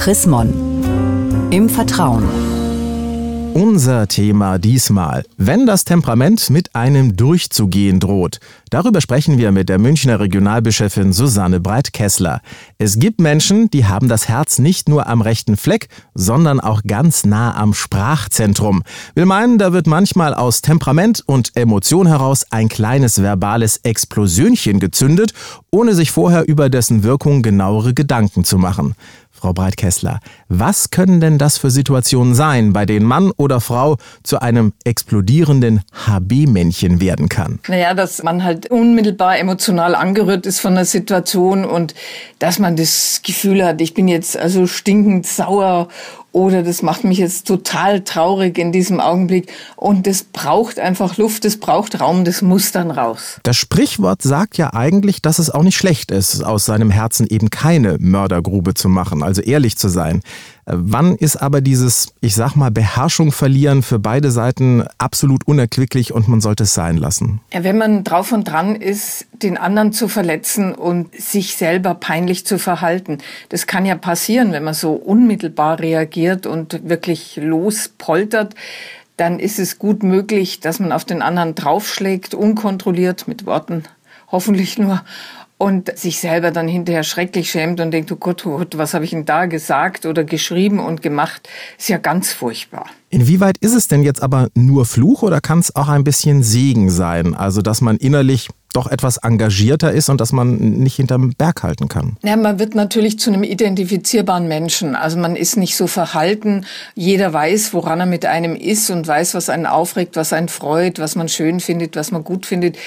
Chris Mon. Im Vertrauen. Unser Thema diesmal, wenn das Temperament mit einem durchzugehen droht. Darüber sprechen wir mit der Münchner Regionalbischöfin Susanne Breit-Kessler. Es gibt Menschen, die haben das Herz nicht nur am rechten Fleck, sondern auch ganz nah am Sprachzentrum. Will meinen, da wird manchmal aus Temperament und Emotion heraus ein kleines verbales Explosionchen gezündet, ohne sich vorher über dessen Wirkung genauere Gedanken zu machen. Frau Breitkessler, was können denn das für Situationen sein, bei denen Mann oder Frau zu einem explodierenden HB-Männchen werden kann? Naja, dass man halt unmittelbar emotional angerührt ist von der Situation und dass man das Gefühl hat, ich bin jetzt also stinkend sauer oder das macht mich jetzt total traurig in diesem Augenblick und das braucht einfach Luft, das braucht Raum, das muss dann raus. Das Sprichwort sagt ja eigentlich, dass es auch nicht schlecht ist, aus seinem Herzen eben keine Mördergrube zu machen, also ehrlich zu sein. Wann ist aber dieses, ich sag mal, Beherrschung verlieren für beide Seiten absolut unerquicklich und man sollte es sein lassen? Ja, wenn man drauf und dran ist, den anderen zu verletzen und sich selber peinlich zu verhalten. Das kann ja passieren, wenn man so unmittelbar reagiert und wirklich lospoltert dann ist es gut möglich, dass man auf den anderen draufschlägt, unkontrolliert mit Worten, hoffentlich nur, und sich selber dann hinterher schrecklich schämt und denkt, oh Gott, oh Gott, was habe ich denn da gesagt oder geschrieben und gemacht, ist ja ganz furchtbar. Inwieweit ist es denn jetzt aber nur Fluch oder kann es auch ein bisschen Segen sein? Also, dass man innerlich doch etwas engagierter ist und dass man nicht hinterm Berg halten kann. Ja, man wird natürlich zu einem identifizierbaren Menschen. Also man ist nicht so verhalten. Jeder weiß, woran er mit einem ist und weiß, was einen aufregt, was einen freut, was man schön findet, was man gut findet.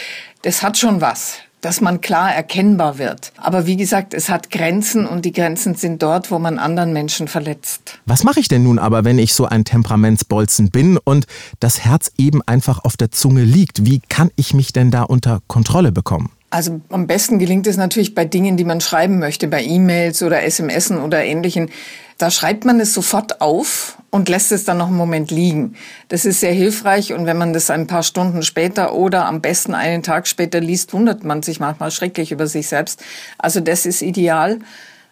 Das hat schon was dass man klar erkennbar wird. Aber wie gesagt, es hat Grenzen und die Grenzen sind dort, wo man anderen Menschen verletzt. Was mache ich denn nun aber, wenn ich so ein Temperamentsbolzen bin und das Herz eben einfach auf der Zunge liegt? Wie kann ich mich denn da unter Kontrolle bekommen? Also am besten gelingt es natürlich bei Dingen, die man schreiben möchte, bei E-Mails oder SMS oder ähnlichen. Da schreibt man es sofort auf und lässt es dann noch einen Moment liegen. Das ist sehr hilfreich und wenn man das ein paar Stunden später oder am besten einen Tag später liest, wundert man sich manchmal schrecklich über sich selbst. Also das ist ideal.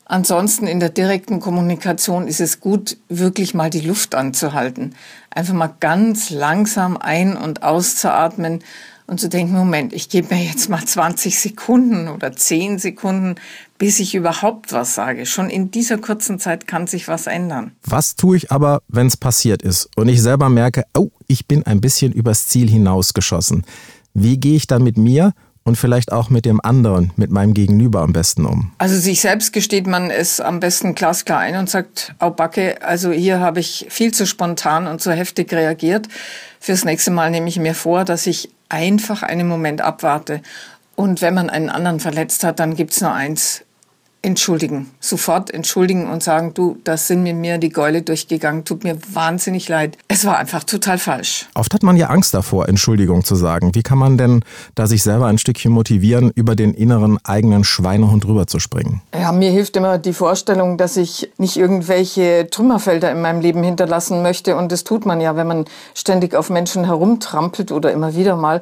Ansonsten in der direkten Kommunikation ist es gut, wirklich mal die Luft anzuhalten. Einfach mal ganz langsam ein- und auszuatmen und zu denken, Moment, ich gebe mir jetzt mal 20 Sekunden oder 10 Sekunden, bis ich überhaupt was sage. Schon in dieser kurzen Zeit kann sich was ändern. Was tue ich aber, wenn es passiert ist und ich selber merke, oh, ich bin ein bisschen übers Ziel hinausgeschossen? Wie gehe ich dann mit mir und vielleicht auch mit dem anderen, mit meinem Gegenüber am besten um? Also sich selbst gesteht man es am besten glasklar ein und sagt, au Backe, also hier habe ich viel zu spontan und zu heftig reagiert. Fürs nächste Mal nehme ich mir vor, dass ich einfach einen Moment abwarte. Und wenn man einen anderen verletzt hat, dann gibt's nur eins, entschuldigen, sofort entschuldigen und sagen, du, das sind mit mir die Gäule durchgegangen, tut mir wahnsinnig leid. Es war einfach total falsch. Oft hat man ja Angst davor, Entschuldigung zu sagen. Wie kann man denn da sich selber ein Stückchen motivieren, über den inneren eigenen Schweinehund rüberzuspringen? Ja, mir hilft immer die Vorstellung, dass ich nicht irgendwelche Trümmerfelder in meinem Leben hinterlassen möchte und das tut man ja, wenn man ständig auf Menschen herumtrampelt oder immer wieder mal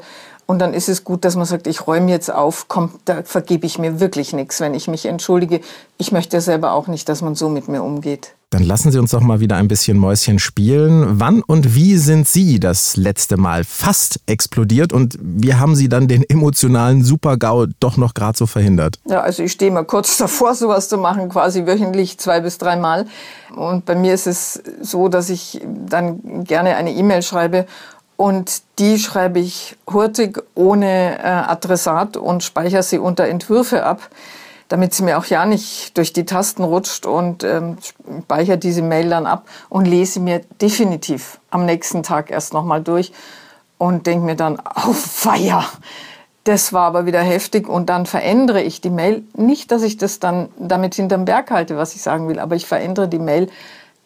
und dann ist es gut, dass man sagt, ich räume jetzt auf, komm, da vergebe ich mir wirklich nichts, wenn ich mich entschuldige. Ich möchte selber auch nicht, dass man so mit mir umgeht. Dann lassen Sie uns doch mal wieder ein bisschen Mäuschen spielen. Wann und wie sind Sie das letzte Mal fast explodiert und wie haben Sie dann den emotionalen Supergau doch noch gerade so verhindert? Ja, also ich stehe mal kurz davor, sowas zu machen, quasi wöchentlich zwei bis dreimal. Und bei mir ist es so, dass ich dann gerne eine E-Mail schreibe und die schreibe ich hurtig ohne äh, Adressat und speichere sie unter Entwürfe ab, damit sie mir auch ja nicht durch die Tasten rutscht und ähm, speichere diese Mail dann ab und lese mir definitiv am nächsten Tag erst nochmal durch und denke mir dann, auf Feier. Das war aber wieder heftig und dann verändere ich die Mail. Nicht, dass ich das dann damit hinterm Berg halte, was ich sagen will, aber ich verändere die Mail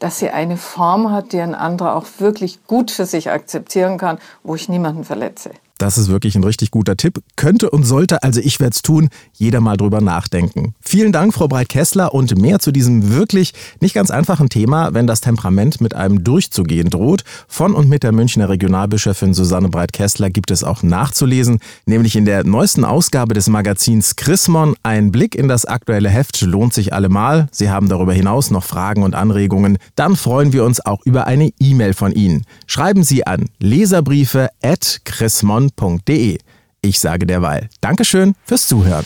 dass sie eine Form hat, die ein anderer auch wirklich gut für sich akzeptieren kann, wo ich niemanden verletze. Das ist wirklich ein richtig guter Tipp. Könnte und sollte, also ich werde es tun, jeder mal drüber nachdenken. Vielen Dank, Frau Breit-Kessler, und mehr zu diesem wirklich nicht ganz einfachen Thema, wenn das Temperament mit einem durchzugehen droht. Von und mit der Münchner Regionalbischöfin Susanne Breit-Kessler gibt es auch nachzulesen, nämlich in der neuesten Ausgabe des Magazins Chrismon. Ein Blick in das aktuelle Heft lohnt sich allemal. Sie haben darüber hinaus noch Fragen und Anregungen. Dann freuen wir uns auch über eine E-Mail von Ihnen. Schreiben Sie an leserbriefe.chrismon.de. Ich sage derweil Dankeschön fürs Zuhören.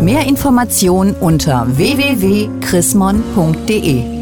Mehr Informationen unter www.chrismon.de